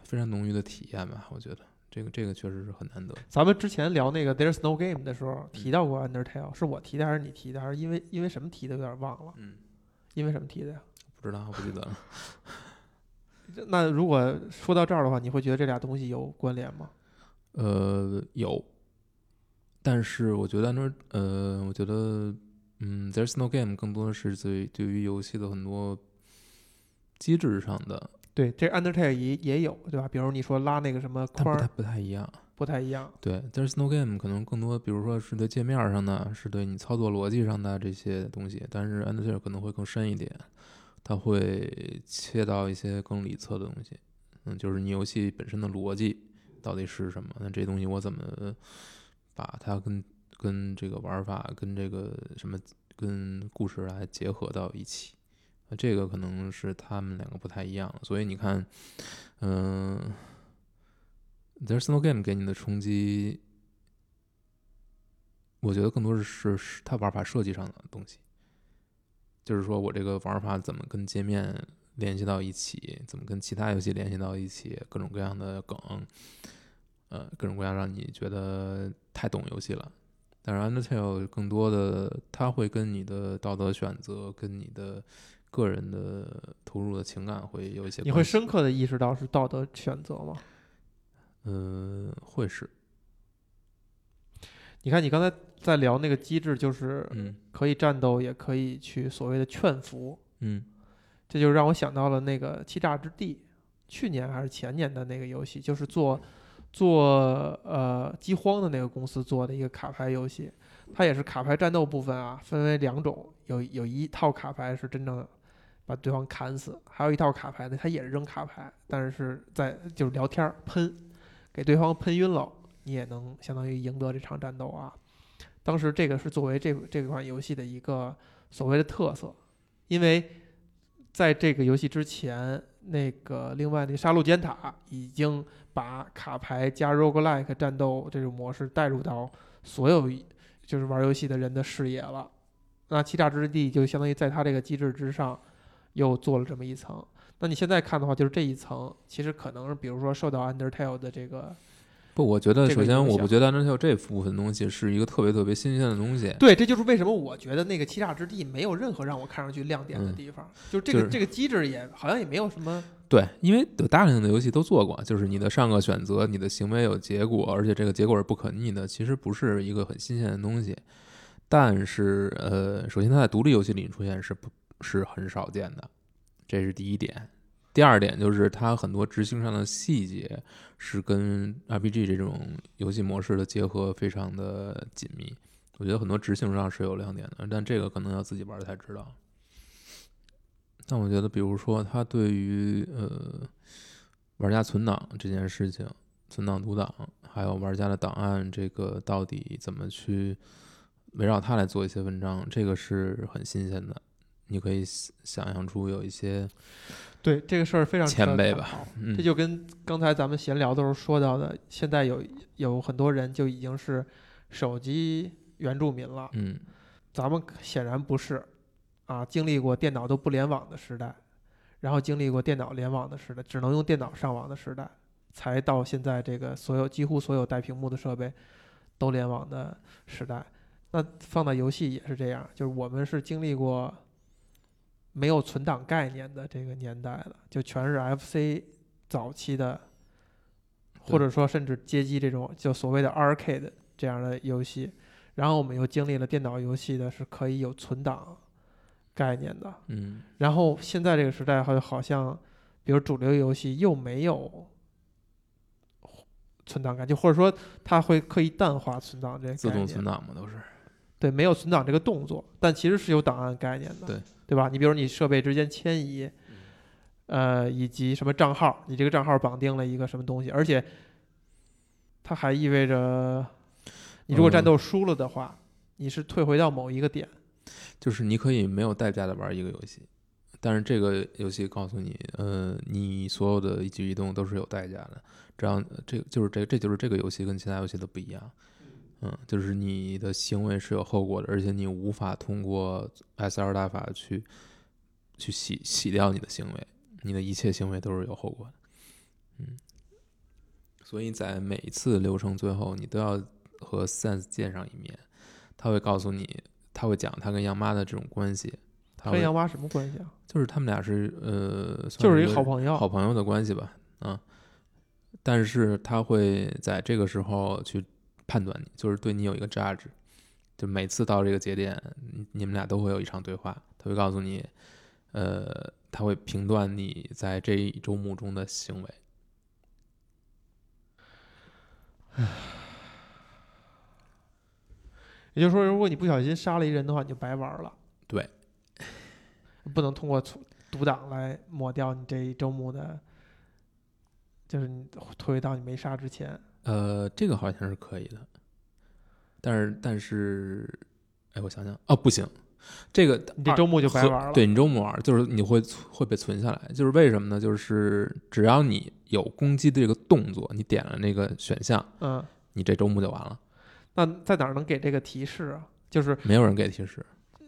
非常浓郁的体验吧。我觉得这个这个确实是很难得。咱们之前聊那个 There's No Game 的时候提到过 Undertale，是我提的还是你提的？还是因为因为什么提的？有点忘了。嗯，因为什么提的呀？不知道，不记得了。那如果说到这儿的话，你会觉得这俩东西有关联吗？呃，有，但是我觉得 Under，呃，我觉得，嗯，There's No Game 更多的是对对于游戏的很多机制上的，对，这 Undertale 也也有，对吧？比如你说拉那个什么框不太不太一样。不太一样。对，There's No Game 可能更多，比如说是对界面上的，是对你操作逻辑上的这些东西，但是 Undertale 可能会更深一点，它会切到一些更里侧的东西，嗯，就是你游戏本身的逻辑到底是什么？那这东西我怎么把它跟跟这个玩法、跟这个什么、跟故事来结合到一起？那这个可能是他们两个不太一样，所以你看，嗯、There's No Game 给你的冲击，我觉得更多是是是它玩法设计上的东西，就是说我这个玩法怎么跟界面联系到一起，怎么跟其他游戏联系到一起，各种各样的梗，呃，各种各样让你觉得太懂游戏了。但是 Undertale 更多的，它会跟你的道德选择、跟你的个人的投入的情感会有一些你会深刻的意识到是道德选择吗？嗯、会是，你看，你刚才在聊那个机制，就是嗯。可以战斗，也可以去所谓的劝服，嗯。这就让我想到了那个《欺诈之地》，去年还是前年的那个游戏，就是做做呃饥荒的那个公司做的一个卡牌游戏，它也是卡牌战斗部分啊，分为两种，有有一套卡牌是真正把对方砍死，还有一套卡牌呢，它也是扔卡牌，但是是在就是聊天儿喷，给对方喷晕了，你也能相当于赢得这场战斗啊。当时这个是作为这这款游戏的一个所谓的特色，因为在这个游戏之前，那个另外那杀戮尖塔已经把卡牌加 roguelike 战斗这种模式带入到所有就是玩游戏的人的视野了。那欺诈之地就相当于在它这个机制之上又做了这么一层。那你现在看的话，就是这一层其实可能比如说受到 Undertale 的这个不，我觉得首先我不觉得 Undertale 这部分东西是一个特别特别新鲜的东西。对，这就是为什么我觉得那个欺诈之地没有任何让我看上去亮点的嗯地方，就是这个、就是这个机制也好像也没有什么对，因为有大量的游戏都做过，就是你的上个选择，你的行为有结果，而且这个结果是不可逆的，其实不是一个很新鲜的东西。但是，呃，首先它在独立游戏里出现是不是很少见的，这是第一点。第二点就是它很多执行上的细节是跟 RPG 这种游戏模式的结合非常的紧密，我觉得很多执行上是有亮点的，但这个可能要自己玩才知道。但我觉得，比如说，它对于呃玩家存档这件事情，存档读档，还有玩家的档案，这个到底怎么去围绕它来做一些文章，这个是很新鲜的。你可以想想象出有一些，对这个事儿非常前辈吧。嗯。这就跟刚才咱们闲聊的时候说到的，现在有有很多人就已经是手机原住民了，嗯。咱们显然不是啊，经历过电脑都不联网的时代，然后经历过电脑联网的时代，只能用电脑上网的时代，才到现在这个所有几乎所有带屏幕的设备都联网的时代。那放到游戏也是这样，就是我们是经历过没有存档概念的这个年代了，就全是 FC 早期的，或者说甚至街机这种就所谓的 arcade 这样的游戏。然后我们又经历了电脑游戏的是可以有存档概念的，嗯然后现在这个时代好好像，比如主流游戏又没有存档感，就或者说它会刻意淡化存档这个自动存档嘛，都是。对，没有存档这个动作，但其实是有档案概念的，对对吧？你比如你设备之间迁移，呃，以及什么账号，你这个账号绑定了一个什么东西，而且它还意味着，你如果战嗯斗输了的话，你是退回到某一个点，就是你可以没有代价的玩一个游戏，但是这个游戏告诉你，呃，你所有的一举一动都是有代价的。这样，这就是这这就是这个游戏跟其他游戏的不一样。嗯，就是你的行为是有后果的，而且你无法通过 S R 大法去去洗洗掉你的行为，你的一切行为都是有后果的。嗯，所以在每一次流程最后，你都要和 Sense 见上一面，他会告诉你，他会讲他跟杨妈的这种关系，他跟杨妈什么关系啊？就是他们俩是呃，就是一一个好朋友。好朋友的关系吧，啊，但是他会在这个时候去判断你，就是对你有一个 judge，就每次到这个节点，你你们俩都会有一场对话，他会告诉你，呃，他会评断你在这一周目中的行为。也就是说，如果你不小心杀了一人的话，你就白玩了。对，不能通过存读档来抹掉你这一周目的，就是你推到你没杀之前。呃，这个好像是可以的，但是但是，哎，我想想，哦，不行，这个你这周末就白玩了。对你周末玩，就是你会会被存下来，就是为什么呢？就是只要你有攻击的这个动作，你点了那个选项，嗯，你这周末就完了，那在哪儿能给这个提示啊？就是没有人给提示。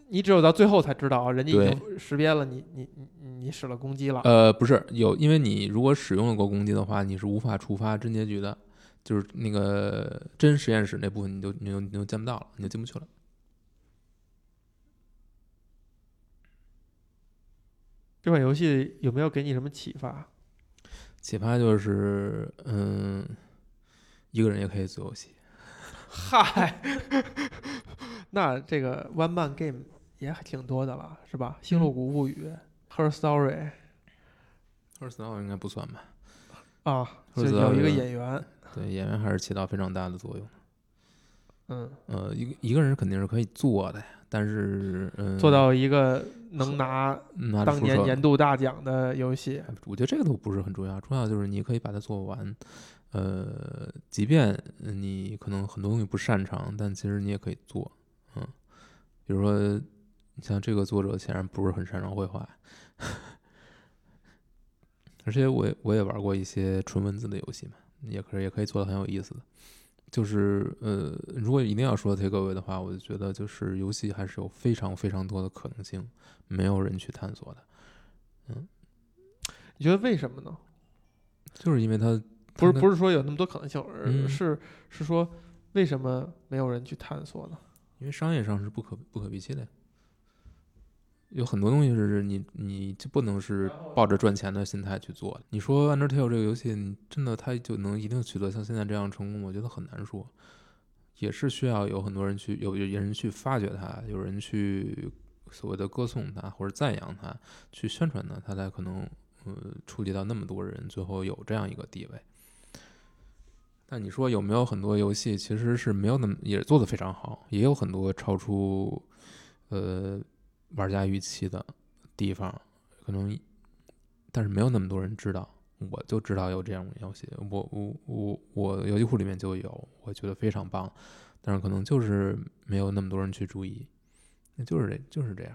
你只有到最后才知道啊，人家已经识别了你，你你你你使了攻击了。呃，不是有，因为你如果使用了过攻击的话，你是无法触发真结局的，就是那个真实验室那部分，你就你就你就见不到了，你就进不去了。这款游戏有没有给你什么启发？启发就是，嗯，一个人也可以做游戏。嗨，那这个 One Man Game 也挺多的了，是吧？《星露谷物语》Her Story、Her Story 应该不算吧？啊，就有一个演员，对，演员还是起到非常大的作用。嗯，呃，一个一个人肯定是可以做的呀，但是嗯，做到一个能拿拿着当年年度大奖的游戏。我觉得这个都不是很重要，重要就是你可以把它做完。呃，即便你可能很多东西不擅长，但其实你也可以做。嗯，比如说，像这个作者显然不是很擅长绘画，而且我也我也玩过一些纯文字的游戏嘛，也可以也可以做的很有意思的。就是呃，如果一定要说 take away 的话，我就觉得就是游戏还是有非常非常多的可能性，没有人去探索的。嗯你觉得为什么呢？就是因为它不是它不是说有那么多可能性，而嗯是是说为什么没有人去探索呢？因为商业上是不可不可预期的呀，有很多东西是你你就不能是抱着赚钱的心态去做。你说 Undertale 这个游戏，真的它就能一定取得像现在这样成功，我觉得很难说，也是需要有很多人去有有人去发掘它，有人去所谓的歌颂它或者赞扬它，去宣传它，它才可能呃触及到那么多人，最后有这样一个地位。但你说有没有很多游戏其实是没有那么也做得非常好，也有很多超出呃玩家预期的地方，可能但是没有那么多人知道。我就知道有这样的游戏，我我我我游戏库里面就有，我觉得非常棒，但是可能就是没有那么多人去注意，那就是这就是这样，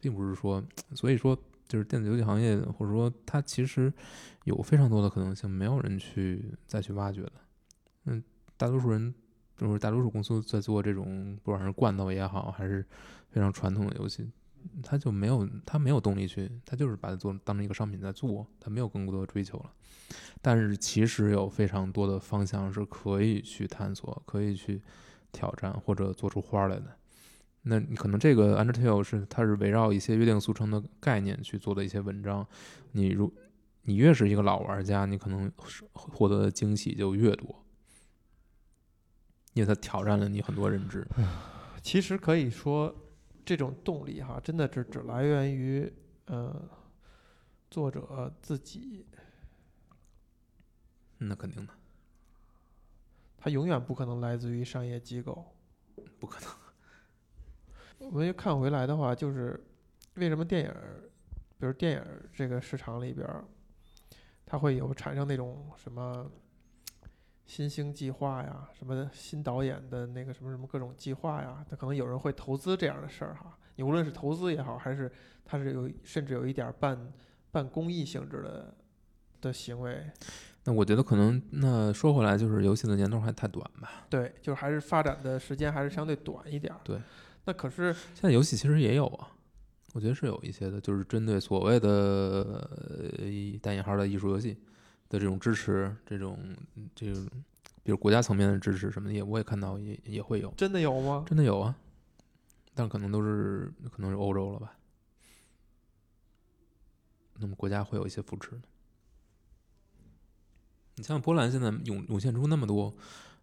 并不是说，所以说就是电子游戏行业或者说它其实有非常多的可能性，没有人去再去挖掘的。嗯，大多数人就是大多数公司在做这种，不管是罐头也好，还是非常传统的游戏，他就没有他没有动力去，他就是把它做当成一个商品在做，他没有更多的追求了。但是其实有非常多的方向是可以去探索、可以去挑战或者做出花来的。那你可能这个 Undertale 是它是围绕一些约定俗成的概念去做的一些文章，你如你越是一个老玩家，你可能是获得的惊喜就越多。因为它挑战了你很多认知。其实可以说，这种动力哈，真的只只来源于呃作者自己，嗯那肯定的，他永远不可能来自于商业机构。不可能。我们看回来的话，就是为什么电影儿，比如电影儿这个市场里边儿，它会有产生那种什么新兴计划呀，什么新导演的那个什么什么各种计划呀，他可能有人会投资这样的事儿哈。你无论是投资也好，还是他是有甚至有一点儿半半公益性质的的行为，那我觉得可能那说回来，就是游戏的年头还太短吧。对，就是还是发展的时间还是相对短一点儿。对，那可是现在游戏其实也有啊，我觉得是有一些的，就是针对所谓的呃带引号的艺术游戏的这种支持，这种这种，比如国家层面的支持什么的，也我也看到也也会有，真的有吗？真的有啊，但可能都是可能是欧洲了吧。那么国家会有一些扶持的。你像波兰现在涌涌现出那么多，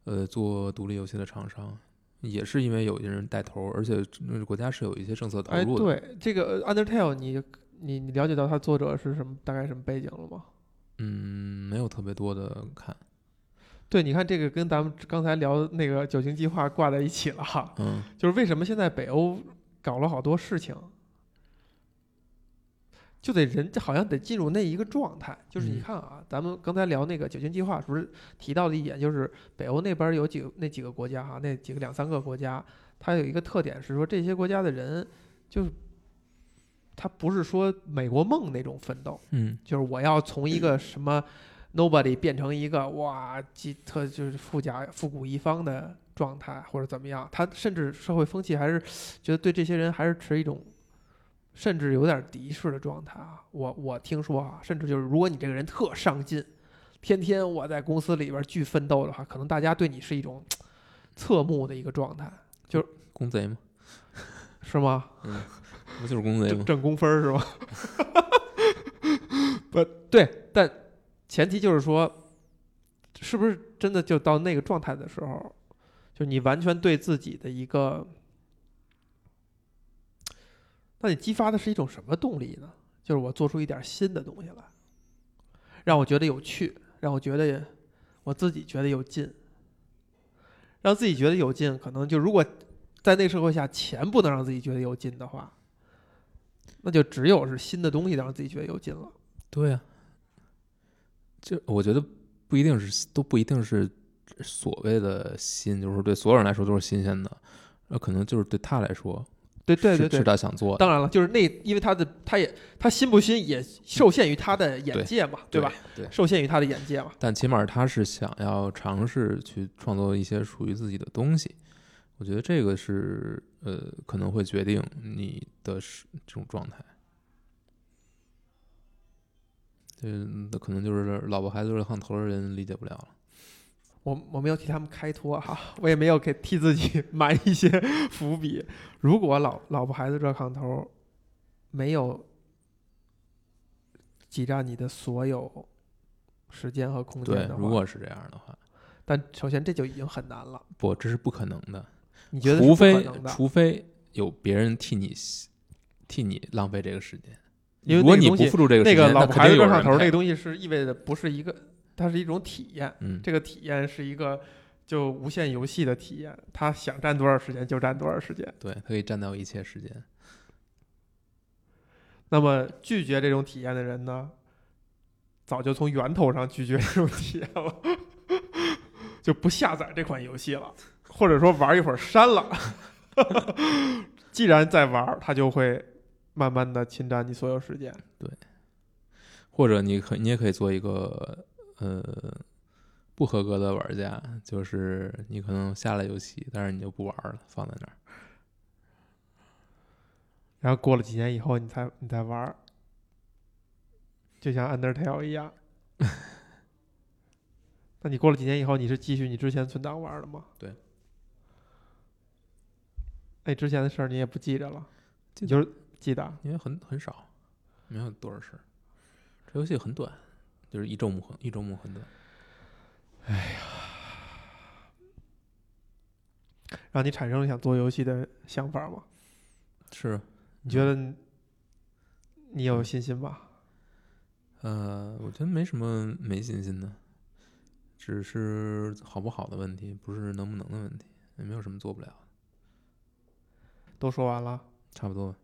呃，做独立游戏的厂商，也是因为有一些人带头，而且那个国家是有一些政策投哎，入的。对，这个 Undertale，你你你了解到它作者是什么大概什么背景了吗？嗯，没有特别多的看，对，你看这个跟咱们刚才聊那个九星计划挂在一起了哈，嗯 就是为什么现在北欧搞了好多事情，就得人好像得进入那一个状态。就是你嗯看啊，咱们刚才聊那个九星计划，不是提到的一点，就是北欧那边有几个那几个国家哈，那几个两三个国家，它有一个特点是说这些国家的人就是。他不是说美国梦那种奋斗，嗯就是我要从一个什么 nobody 变成一个哇，极特就是富甲富古一方的状态，或者怎么样。他甚至社会风气还是觉得对这些人还是持一种甚至有点敌视的状态啊。我我听说啊，甚至就是如果你这个人特上进，天天我在公司里边巨奋斗的话，可能大家对你是一种侧目的一个状态，就是公贼吗，是吗？不就是公贼吗？挣挣工分儿是吧？不对，但前提就是说，是不是真的就到那个状态的时候，就你完全对自己的一个，那你激发的是一种什么动力呢？就是我做出一点新的东西来，让我觉得有趣，让我觉得我自己觉得有劲，让自己觉得有劲，可能就如果在那个社会下，钱不能让自己觉得有劲的话，那就只有是新的东西让自己觉得有劲了。对呀、就我觉得不一定是都不一定是所谓的新，就是对所有人来说都是新鲜的，那可能就是对他来说，对对对对是是，他想做的，当然了，就是那，因为他的他也他新不新也受限于他的眼界嘛，对吧？？对。受限于他的眼界嘛。但起码他是想要尝试去创作一些属于自己的东西，我觉得这个是呃可能会决定你的是这种状态。嗯那可能就是老婆孩子热炕头的人理解不了了。我我没有替他们开脱哈，我也没有给替自己 埋一些 伏笔。如果老老婆孩子热炕头没有挤占你的所有时间和空间的，话，如果是这样的话，但首先这就已经很难了。不，这是不可能的。你觉得除非？除非有别人替你替你浪费这个时间，因为如果你不付出这个时间，那个老婆肯定孩子热炕头那个东西是意味着不是一个，它是一种体验。嗯，这个体验是一个就无限游戏的体验，他想占多少时间就占多少时间。对，可以占到一切时间。那么拒绝这种体验的人呢，早就从源头上拒绝这种体验了，就不下载这款游戏了，或者说玩一会儿删了。既然在玩儿，他就会慢慢的侵占你所有时间。对或者你可你也可以做一个呃不合格的玩家，就是你可能下了游戏，但是你就不玩了，放在那儿。然后过了几年以后，你才你再玩儿，就像 Undertale 一样。那你过了几年以后，你是继续你之前存档玩儿的吗？对。那之前的事儿你也不记着了，就是记得。因为很很少，没有多少事儿。这游戏很短，就是一周目很一周目很短。哎呀让你产生了想做游戏的想法吗？是，你觉得你你有信心吧？呃，我觉得没什么没信心的，只是好不好的问题，不是能不能的问题，也没有什么做不了的，都说完了。差不多。